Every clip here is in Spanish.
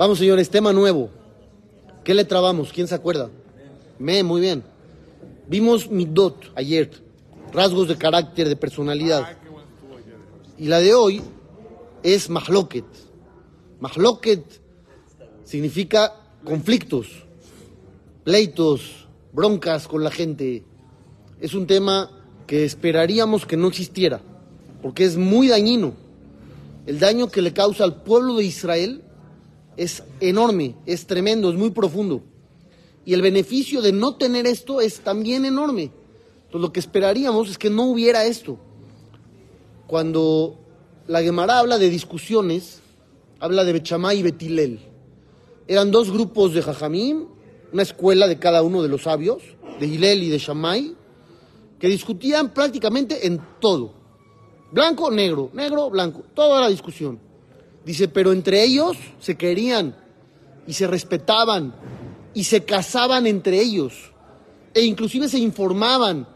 Vamos, señores, tema nuevo. ¿Qué le trabamos? ¿Quién se acuerda? Me, muy bien. Vimos Midot ayer, rasgos de carácter, de personalidad. Y la de hoy es Mahloket. Mahloket significa conflictos, pleitos, broncas con la gente. Es un tema que esperaríamos que no existiera, porque es muy dañino. El daño que le causa al pueblo de Israel es enorme, es tremendo, es muy profundo. Y el beneficio de no tener esto es también enorme. Entonces lo que esperaríamos es que no hubiera esto. Cuando la Gemara habla de discusiones, habla de Bechamá y Betilel. Eran dos grupos de Jajamim, una escuela de cada uno de los sabios, de Hilel y de Shammai, que discutían prácticamente en todo. Blanco, negro, negro, blanco, toda la discusión. Dice, pero entre ellos se querían y se respetaban y se casaban entre ellos e inclusive se informaban.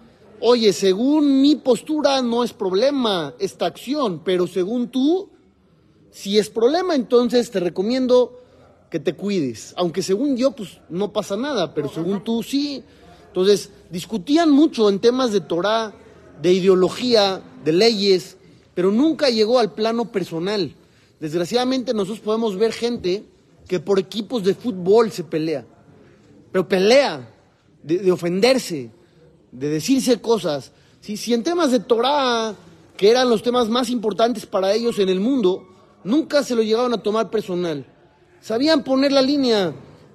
Oye, según mi postura no es problema esta acción, pero según tú, si es problema, entonces te recomiendo que te cuides. Aunque según yo, pues no pasa nada, pero según tú sí. Entonces, discutían mucho en temas de Torah, de ideología, de leyes, pero nunca llegó al plano personal. Desgraciadamente nosotros podemos ver gente que por equipos de fútbol se pelea, pero pelea de, ofenderse, de decirse cosas. Si, si en temas de Torah, que eran los temas más importantes para ellos en el mundo, nunca se lo llegaban a tomar personal. Sabían poner la línea,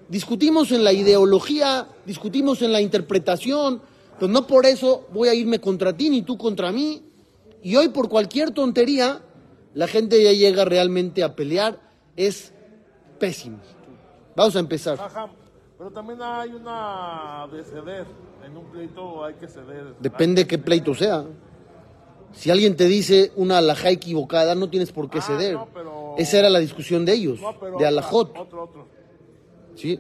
discutimos en la ideología, discutimos en la interpretación, pero no por eso voy a irme contra ti ni tú contra mí. Y hoy por cualquier tontería, la gente ya llega realmente a pelear. Es pésimo. Vamos a empezar. Ajá, pero también hay una de ceder. En un pleito hay que ceder. Depende qué pleito sea. Si alguien te dice una alajá equivocada, no tienes por qué Ah, ceder. no, pero- Esa era la discusión de ellos, No, pero de alajot. Otro, otro. ¿sí?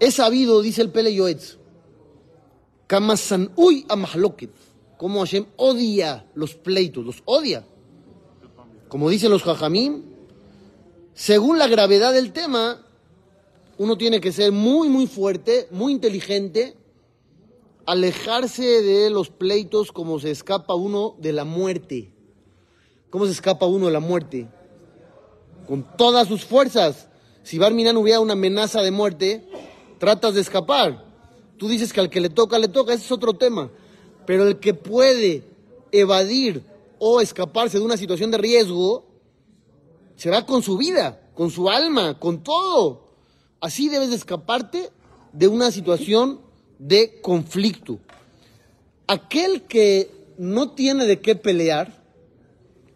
Es sabido, dice el Pele Yoetz, Kamasan uy a como Hashem odia los pleitos, los odia. Como dicen los jajamim, según la gravedad del tema, uno tiene que ser muy, muy fuerte, muy inteligente, alejarse de los pleitos como se escapa uno de la muerte. ¿Cómo se escapa uno de la muerte? Con todas sus fuerzas. Si Barminan hubiera una amenaza de muerte, tratas de escapar. Tú dices que al que le toca, le toca, ese es otro tema. Pero el que puede evadir o escaparse de una situación de riesgo, se va con su vida, con su alma, con todo. Así debes de escaparte de una situación de conflicto. Aquel que no tiene de qué pelear,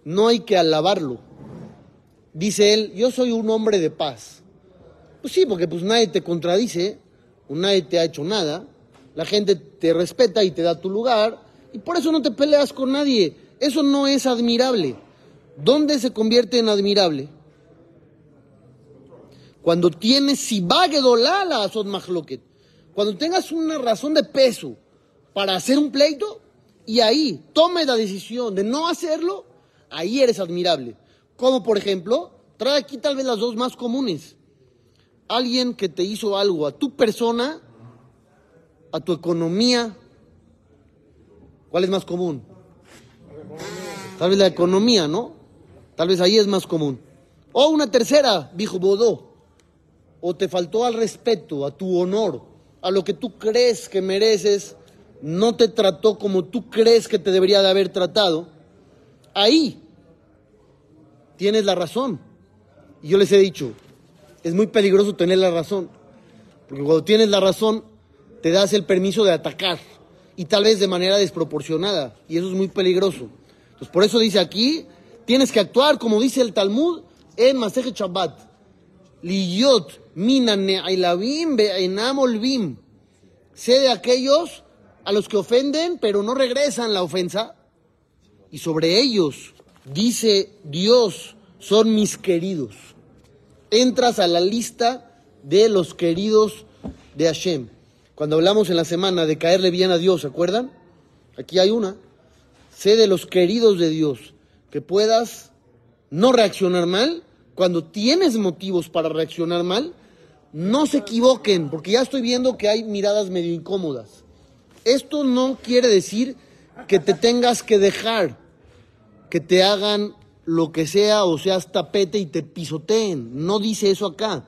no hay que alabarlo. Dice él, yo soy un hombre de paz. Pues sí, porque pues nadie te contradice, nadie te ha hecho nada, la gente te respeta y te da tu lugar, y por eso no te peleas con nadie. Eso no es admirable. ¿Dónde se convierte en admirable? Cuando tienes sibagedolala asod mahloket. Cuando tengas una razón de peso para hacer un pleito, y ahí tome la decisión de no hacerlo, ahí eres admirable. Como por ejemplo, trae aquí tal vez las dos más comunes. Alguien que te hizo algo a tu persona, a tu economía. ¿Cuál es más común? Tal vez la economía, ¿no? Tal vez ahí es más común. O una tercera, dijo Bodó. O te faltó al respeto, a tu honor, a lo que tú crees que mereces, no te trató como tú crees que te debería de haber tratado. Ahí tienes la razón. Y yo les he dicho, es muy peligroso tener la razón. Porque cuando tienes la razón, te das el permiso de atacar. Y tal vez de manera desproporcionada. Y eso es muy peligroso. Entonces, por eso dice aquí, tienes que actuar como dice el Talmud en Maseje Shabbat. Liyot mina ne'ailavim be'enam olvim. Sé de aquellos a los que ofenden, pero no regresan la ofensa. Y sobre ellos, dice Dios, son mis queridos. Entras a la lista de los queridos de Hashem. Cuando hablamos en la semana de caerle bien a Dios, ¿se acuerdan? Aquí hay una. Sé de los queridos de Dios, que puedas no reaccionar mal cuando tienes motivos para reaccionar mal, no se equivoquen, porque ya estoy viendo que hay miradas medio incómodas. Esto no quiere decir que te tengas que dejar, que te hagan lo que sea o seas tapete y te pisoteen. No dice eso acá.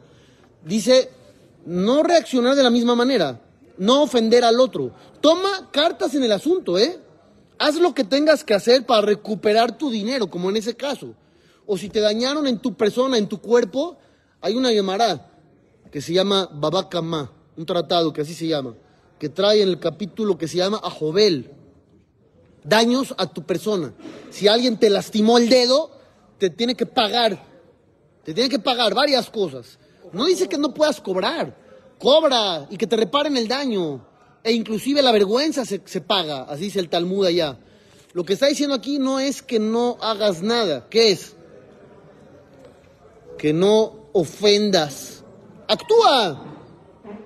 Dice no reaccionar de la misma manera, no ofender al otro. Toma cartas en el asunto, ¿eh? Haz lo que tengas que hacer para recuperar tu dinero, como en ese caso. O si te dañaron en tu persona, en tu cuerpo, hay una llamará que se llama Babakama, un tratado que así se llama, que trae en el capítulo que se llama Ajobel, daños a tu persona. Si alguien te lastimó el dedo, te tiene que pagar, te tiene que pagar varias cosas. No dice que no puedas cobrar, cobra y que te reparen el daño. E inclusive la vergüenza se, se paga, así dice el Talmud allá. Lo que está diciendo aquí no es que no hagas nada, ¿qué es? Que no ofendas actúa,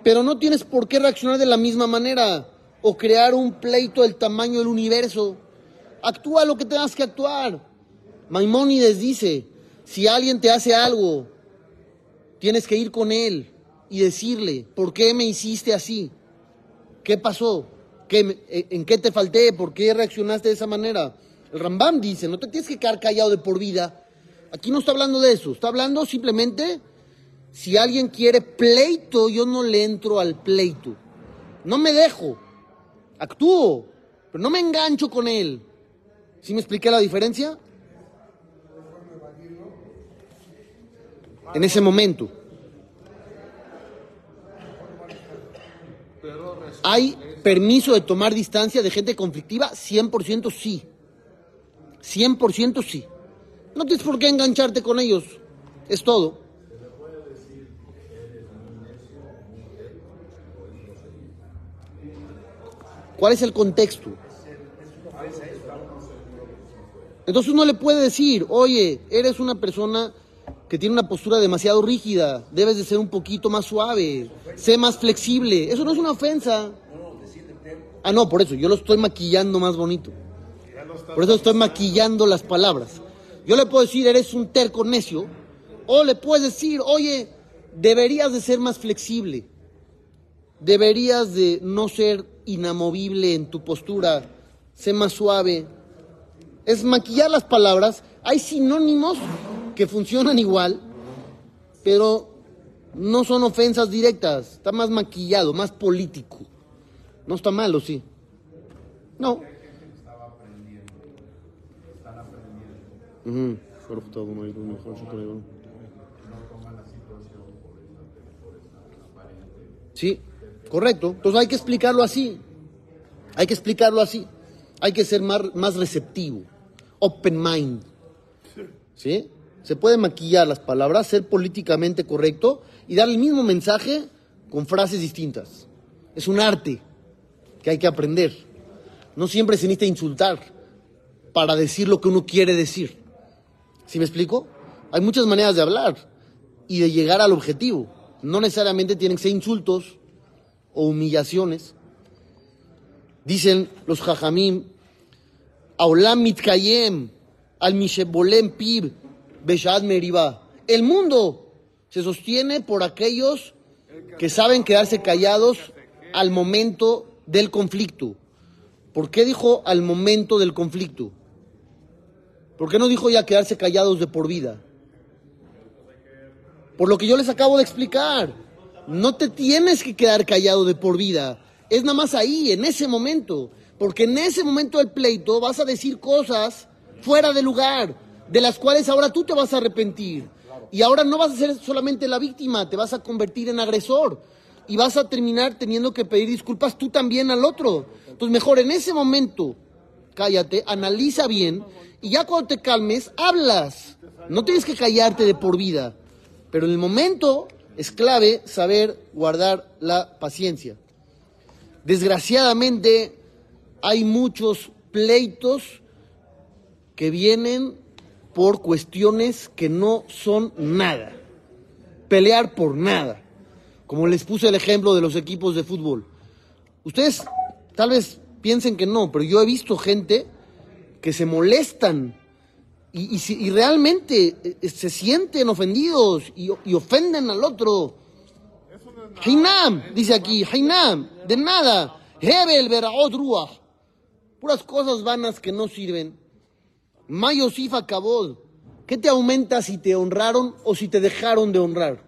pero no tienes por qué reaccionar de la misma manera o crear un pleito del tamaño del universo. Actúa lo que tengas que actuar. Maimónides dice, si alguien te hace algo, tienes que ir con él y decirle, ¿por qué me hiciste así? ¿Qué pasó? ¿Qué, ¿En qué te falté? ¿Por qué reaccionaste de esa manera? El Rambam dice, no te tienes que quedar callado de por vida. Aquí no está hablando de eso, está hablando simplemente si alguien quiere pleito, yo no le entro al pleito. No me dejo. Actúo, pero no me engancho con él. ¿Sí me expliqué la diferencia? En ese momento. ¿Hay permiso de tomar distancia de gente conflictiva? 100% sí. 100% sí. No tienes por qué engancharte con ellos. Es todo. ¿Cuál es el contexto? Entonces uno le puede decir, oye, eres una persona que tiene una postura demasiado rígida, debes de ser un poquito más suave, sé más flexible. Eso no es una ofensa. Ah, no, por eso, yo lo estoy maquillando más bonito. Por eso estoy maquillando las palabras. Yo le puedo decir, eres un terco necio, o le puedes decir, oye, deberías de ser más flexible, deberías de no ser inamovible en tu postura, sé más suave. Es maquillar las palabras. Hay sinónimos que funcionan igual, pero no son ofensas directas. Está más maquillado, más político. No está mal, ¿o sí? No. Sí. Correcto. Entonces hay que explicarlo así. Hay que explicarlo así. Hay que ser más, más receptivo. Open mind. ¿Sí? Se puede maquillar las palabras, ser políticamente correcto y dar el mismo mensaje con frases distintas. Es un arte que hay que aprender. No siempre se necesita insultar para decir lo que uno quiere decir. ¿Sí me explico? Hay muchas maneras de hablar y de llegar al objetivo. No necesariamente tienen que ser insultos, o humillaciones. Dicen los jajamim, Aulam mitkayem, al mishebolem pib, beshad meriba. El mundo se sostiene por aquellos que saben quedarse callados al momento del conflicto. ¿Por qué dijo al momento del conflicto? ¿Por qué no dijo ya quedarse callados de por vida? Por lo que yo les acabo de explicar. No te tienes que quedar callado de por vida. Es nada más ahí, en ese momento. Porque en ese momento del pleito vas a decir cosas fuera de lugar, de las cuales ahora tú te vas a arrepentir. Y ahora no vas a ser solamente la víctima, te vas a convertir en agresor. Y vas a terminar teniendo que pedir disculpas tú también al otro. Entonces mejor en ese momento, cállate, analiza bien y ya cuando te calmes, hablas. No tienes que callarte de por vida. Pero en el momento es clave saber guardar la paciencia. Desgraciadamente hay muchos pleitos que vienen por cuestiones que no son nada. Pelear por nada. Como les puse el ejemplo de los equipos de fútbol. Ustedes tal vez piensen que no, pero yo he visto gente que se molestan y, realmente eh, se sienten ofendidos y, y ofenden al otro. Hainam, dice aquí, Hainam, de nada. Hebel, Beraot, Ruach. Puras cosas vanas que no sirven. Mayosif Kabod. ¿Qué te aumenta si te honraron o si te dejaron de honrar?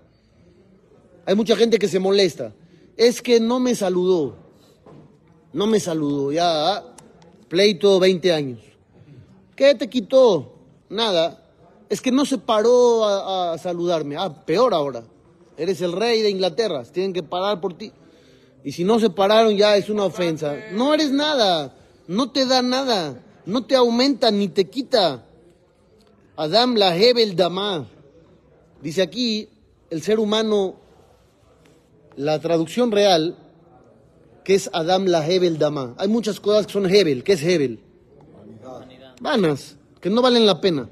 Hay mucha gente que se molesta. Es que no me saludó. No me saludó. Ya, ah, pleito 20 años. ¿Qué te quitó? Nada. Es que no se paró a, a saludarme. Ah, peor ahora. Eres el rey de Inglaterra. Tienen que parar por ti. Y si no se pararon ya es una ofensa. No eres nada. No te da nada. No te aumenta ni te quita. Adam la Hebel Dama. Dice aquí, el ser humano, la traducción real, que es Adam la Hebel Dama. Hay muchas cosas que son Hebel. ¿Qué es Hebel? Vanas, que no valen la pena.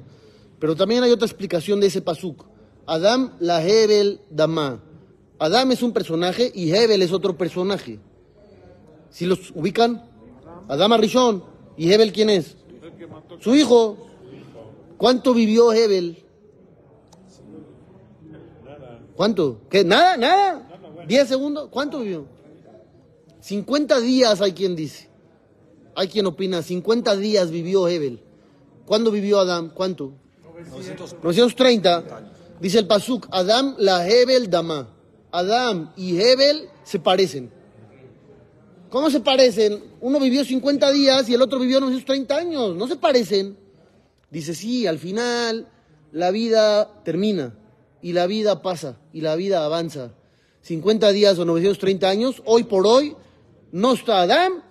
Pero también hay otra explicación de ese pasuk. Adam la Hebel Dama. Adam es un personaje y Hebel es otro personaje. ¿Si los ubican? Adam Arishon. ¿Y Hebel quién es? Su hijo. ¿Cuánto vivió Hebel? ¿Cuánto? ¿Qué? ¿Nada? ¿Nada? ¿10 segundos? ¿Cuánto vivió? 50 días hay quien dice. Hay quien opina. 50 días vivió Hebel. ¿Cuándo vivió Adam? ¿Cuánto? 930. Dice el Pasuk, Adam la Hebel Dama. Adam y Hebel se parecen. ¿Cómo se parecen? Uno vivió 50 días y el otro vivió 930 años. No se parecen. Dice, sí, al final la vida termina y la vida pasa y la vida avanza. 50 días o 930 años, hoy por hoy, no está Adán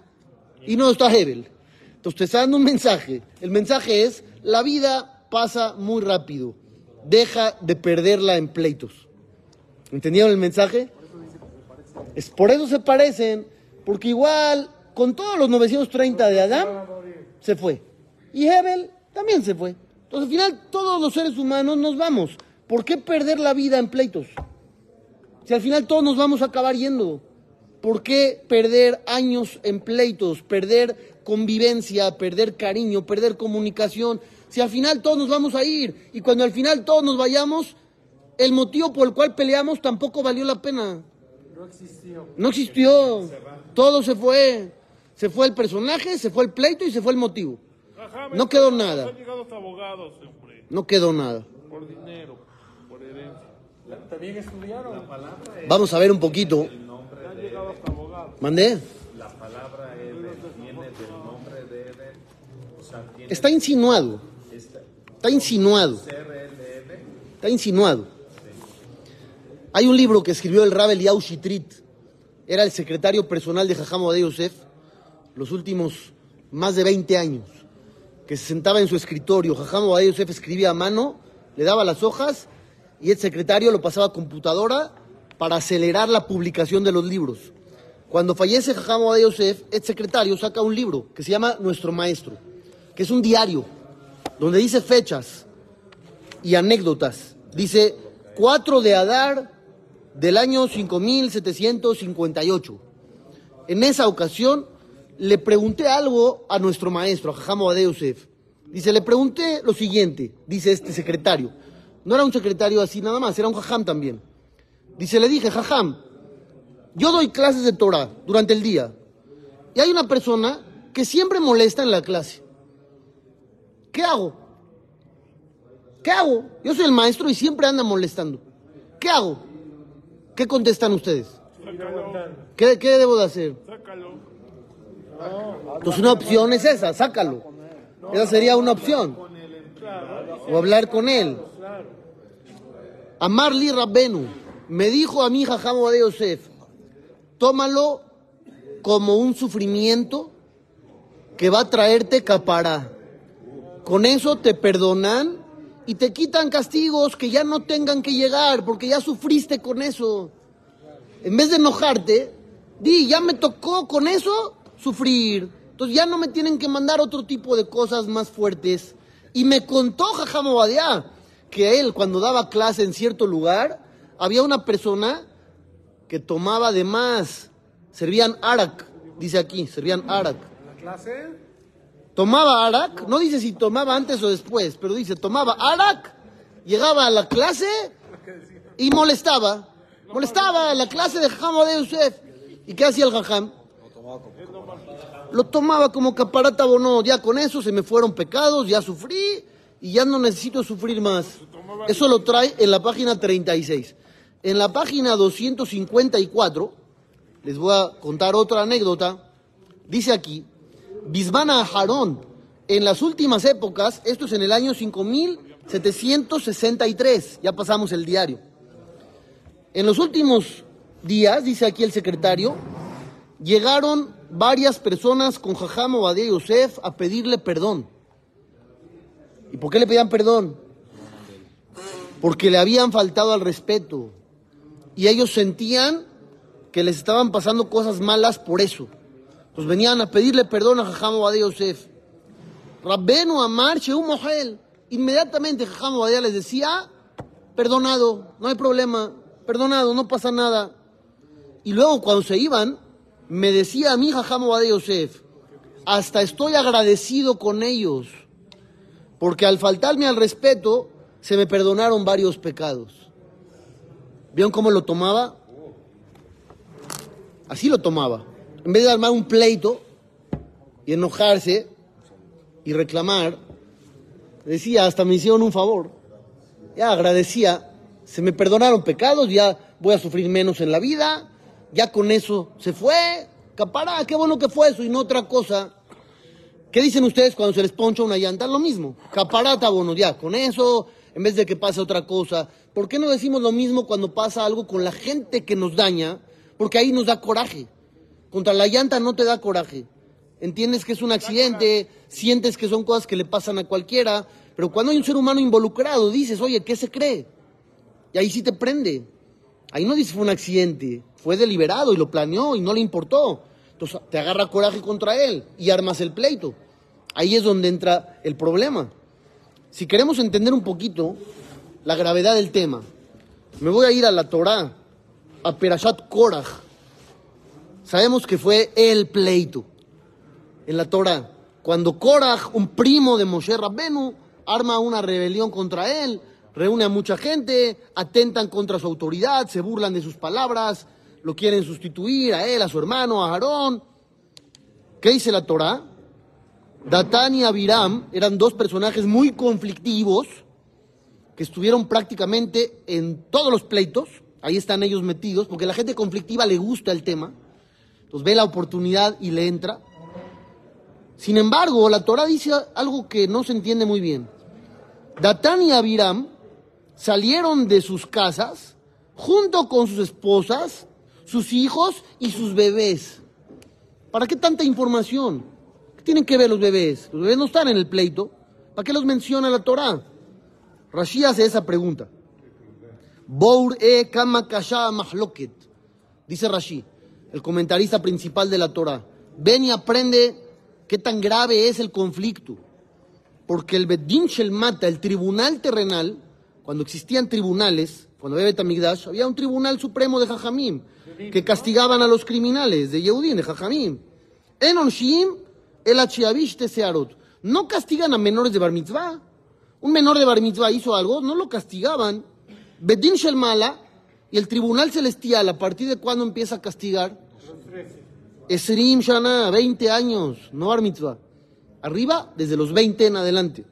y no está Hebel. Entonces te está dando un mensaje. El mensaje es, la vida pasa muy rápido. Deja de perderla en pleitos. ¿Entendieron el mensaje? Es por eso se parecen, porque igual con todos los 930 de Adán se fue. Y Hebel también se fue. Entonces al final todos los seres humanos nos vamos. ¿Por qué perder la vida en pleitos? Si al final todos nos vamos a acabar yendo. ¿Por qué perder años en pleitos, perder convivencia, perder cariño, perder comunicación? Si al final todos nos vamos a ir y cuando al final todos nos vayamos, el motivo por el cual peleamos tampoco valió la pena. No existió. No existió. Todo se fue. Se fue el personaje, se fue el pleito y se fue el motivo. Ajá, No quedó nada. Abogados. No quedó nada. Por dinero, por herencia. También estudiaron. Vamos a ver un poquito. ¿Mandé? La palabra Eden viene del nombre de Eden, o sea, tiene Está insinuado. Está insinuado. CRLM, Está insinuado. Hay un libro que escribió el Rabel Yau Shitrit. Era el secretario personal de Jajam de Yosef los últimos más de 20 años. Que se sentaba en su escritorio. Jajam de Yosef escribía a mano, le daba las hojas y el secretario lo pasaba a computadora para acelerar la publicación de los libros. Cuando fallece Jajam de Yosef, el secretario saca un libro que se llama Nuestro Maestro, que es un diario donde dice fechas, y anécdotas. Dice 4 de Adar del año 5758. En esa ocasión le pregunté algo a nuestro maestro, a Jajam Obadiah Yosef. Dice, le pregunté lo siguiente, dice este secretario. No era un secretario así nada más, era un jajam también. Dice, le dije, jajam, yo doy clases de Torah durante el día. Y hay una persona que siempre molesta en la clase. ¿Qué hago? ¿Qué hago? Yo soy el maestro y siempre anda molestando. ¿Qué hago? ¿Qué contestan ustedes? ¿Qué, qué debo de hacer? Sácalo. Entonces una opción es esa, sácalo. Esa sería una opción. O hablar con él. Amarli Rabbenu me dijo a mi Jajam de Yosef, tómalo como un sufrimiento que va a traerte capará. Con eso te perdonan y te quitan castigos que ya no tengan que llegar porque ya sufriste con eso. En vez de enojarte, di, ya me tocó con eso sufrir. Entonces ya no me tienen que mandar otro tipo de cosas más fuertes. Y me contó Jajam Obadiah que él cuando daba clase en cierto lugar, había una persona que tomaba de más. Servían arak, dice aquí, servían arak. ¿La clase? Tomaba arak, no dice si tomaba antes o después, pero dice tomaba arak, llegaba a la clase y molestaba. Molestaba a la clase de Jajam de Yosef. ¿Y qué hacía el Jajam? Lo tomaba como caparata bono. Ya con eso se me fueron pecados, ya sufrí y ya no necesito sufrir más. Eso lo trae en la página 36. En la página 254, les voy a contar otra anécdota. Dice aquí, Bismana Harón, en las últimas épocas, esto es en el año 5763, ya pasamos el diario. En los últimos días, dice aquí el secretario, llegaron varias personas con Jajam Obadiah Yosef a pedirle perdón. ¿Y por qué le pedían perdón? Porque le habían faltado al respeto. Y ellos sentían que les estaban pasando cosas malas por eso. Entonces venían a pedirle perdón a Jajam Obadiah Yosef. Rabbenu Amar Shehu Mohel. Inmediatamente Jajam Obadiah les decía, perdonado, no hay problema, perdonado, no pasa nada. Y luego cuando se iban, me decía a mí Jajam Obadiah Yosef, hasta estoy agradecido con ellos, porque al faltarme al respeto, se me perdonaron varios pecados. ¿Vieron cómo lo tomaba? Así lo tomaba. En vez de armar un pleito y enojarse y reclamar, decía, hasta me hicieron un favor. Ya agradecía, se me perdonaron pecados, ya voy a sufrir menos en la vida, ya con eso se fue. Capará, qué bueno que fue eso y no otra cosa. ¿Qué dicen ustedes cuando se les poncha una llanta? Lo mismo. Capará, está bueno, ya, con eso, en vez de que pase otra cosa. ¿Por qué no decimos lo mismo cuando pasa algo con la gente que nos daña? Porque ahí nos da coraje. Contra la llanta no te da coraje. Entiendes que es un accidente, sientes que son cosas que le pasan a cualquiera, pero cuando hay un ser humano involucrado, dices, oye, ¿qué se cree? Y ahí sí te prende. Ahí no dice fue un accidente, fue deliberado y lo planeó y no le importó. Entonces te agarra coraje contra él y armas el pleito. Ahí es donde entra el problema. Si queremos entender un poquito la gravedad del tema, me voy a ir a la Torá, a Perashat Korach. Sabemos que fue el pleito en la Torá. Cuando Korach, un primo de Moshe Rabbenu, arma una rebelión contra él, reúne a mucha gente, atentan contra su autoridad, se burlan de sus palabras, lo quieren sustituir a él, a su hermano, a Aarón. ¿Qué dice la Torá? Datán y Abiram eran dos personajes muy conflictivos que estuvieron prácticamente en todos los pleitos. Ahí están ellos metidos, porque a la gente conflictiva le gusta el tema. Entonces ve la oportunidad y le entra. Sin embargo, la Torah dice algo que no se entiende muy bien. Datán y Abiram salieron de sus casas junto con sus esposas, sus hijos y sus bebés. ¿Para qué tanta información? ¿Qué tienen que ver los bebés? Los bebés no están en el pleito. ¿Para qué los menciona la Torah? Rashi hace esa pregunta. Bour e kama mahloket. Dice Rashi, el comentarista principal de la Torah. Ven y aprende qué tan grave es el conflicto. Porque el Bedin Shel Mata, el tribunal terrenal, cuando existían tribunales, cuando había Betamigdash, había un tribunal supremo de Jajamim que castigaban a los criminales de Yehudim, de Jajamim. En Shim, el Achiavish Searot. No castigan a menores de Bar Mitzvah. Un menor de Bar Mitzvah hizo algo, no lo castigaban. Bedin Shel Mala y el tribunal celestial, ¿a partir de cuándo empieza a castigar? Esrim Shana, 20 años, no Bar Mitzvah. Arriba, desde los 20 en adelante.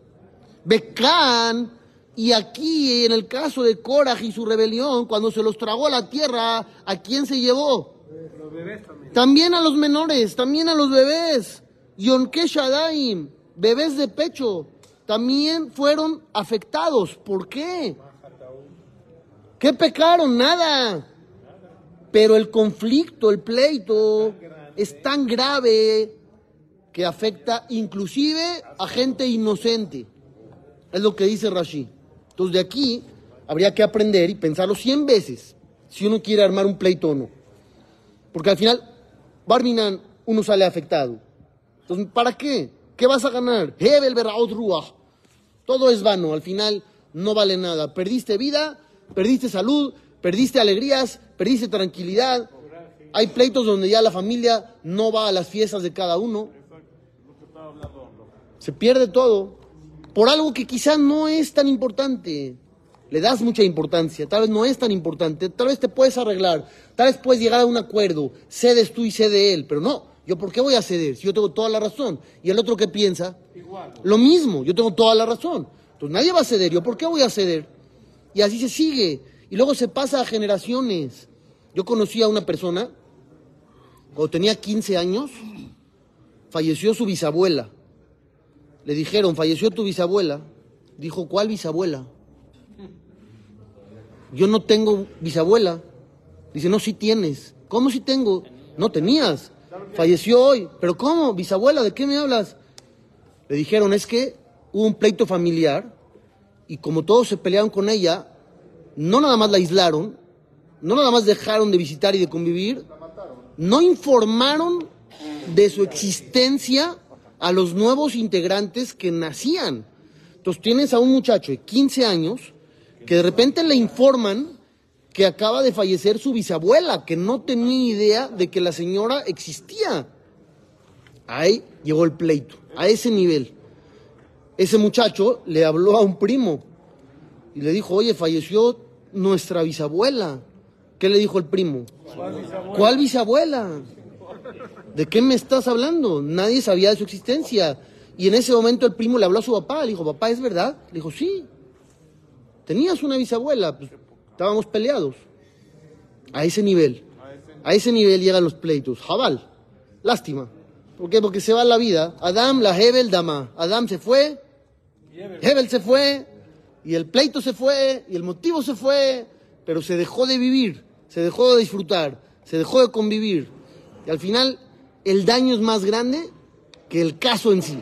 Becán y aquí, en el caso de Korah y su rebelión, cuando se los tragó a la tierra, ¿a quién se llevó? Los bebés también. También a los menores, también a los bebés. Yonke Shadaim, bebés de pecho, también fueron afectados. ¿Por qué? ¿Qué pecaron? Nada. Pero el conflicto, el pleito, es tan grave que afecta inclusive a gente inocente. Es lo que dice Rashi. Entonces de aquí habría que aprender y pensarlo 100 veces si uno quiere armar un pleito o no. Porque al final, Barminan, uno sale afectado. Entonces, ¿para qué? ¿Qué vas a ganar? Hebel Ruach. Todo es vano, al final no vale nada. Perdiste vida, perdiste salud, perdiste alegrías, perdiste tranquilidad. Hay pleitos donde ya la familia no va a las fiestas de cada uno. Se pierde todo por algo que quizás no es tan importante. Le das mucha importancia, tal vez no es tan importante, tal vez te puedes arreglar, tal vez puedes llegar a un acuerdo, cedes tú y cede él, pero no, yo por qué voy a ceder si yo tengo toda la razón. ¿Y el otro qué piensa? Lo mismo, yo tengo toda la razón. Entonces nadie va a ceder, yo por qué voy a ceder. Y así se sigue. Y luego se pasa a generaciones. Yo conocí a una persona, cuando tenía 15 años, falleció su bisabuela. Le dijeron, falleció tu bisabuela. Dijo, ¿cuál bisabuela? Yo no tengo bisabuela. Dice, no, sí tienes. ¿Cómo sí tengo? No tenías. Falleció hoy. ¿Pero cómo? Bisabuela, ¿de qué me hablas? Le dijeron, es que hubo un pleito familiar y como todos se pelearon con ella, no nada más la aislaron, no nada más dejaron de visitar y de convivir, no informaron de su existencia a los nuevos integrantes que nacían. Entonces tienes a un muchacho de 15 años que de repente le informan que acaba de fallecer su bisabuela, que no tenía idea de que la señora existía. Ahí llegó el pleito, a ese nivel. Ese muchacho le habló a un primo y le dijo, oye, falleció nuestra bisabuela. ¿Qué le dijo el primo? ¿Cuál bisabuela? ¿De qué me estás hablando? Nadie sabía de su existencia. Y en ese momento el primo le habló a su papá, le dijo, papá, ¿es verdad? Le dijo, sí. Tenías una bisabuela, pues, estábamos peleados. A ese nivel. A ese nivel llegan los pleitos. Jabal. Lástima. ¿Por qué? Porque se va la vida. Adam, la Hebel, Dama. Adam se fue, Hebel se fue, y el pleito se fue, y el motivo se fue, pero se dejó de vivir, se dejó de disfrutar, se dejó de convivir. Y al final, el daño es más grande que el caso en sí.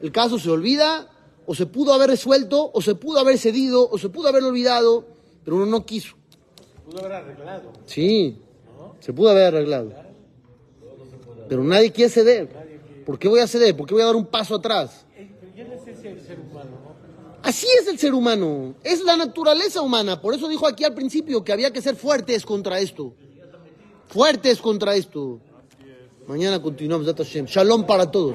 El caso se olvida, o se pudo haber resuelto, o se pudo haber cedido, o se pudo haber olvidado, pero uno no quiso. Pudo haber arreglado. Sí, se pudo haber arreglado. Pero nadie quiere ceder. ¿Por qué voy a ceder? ¿Por qué voy a dar un paso atrás? Así es el ser humano, es la naturaleza humana. Por eso dijo aquí al principio que había que ser fuertes contra esto. Fuertes contra esto. Mañana continuamos, Data. Shalom para todos.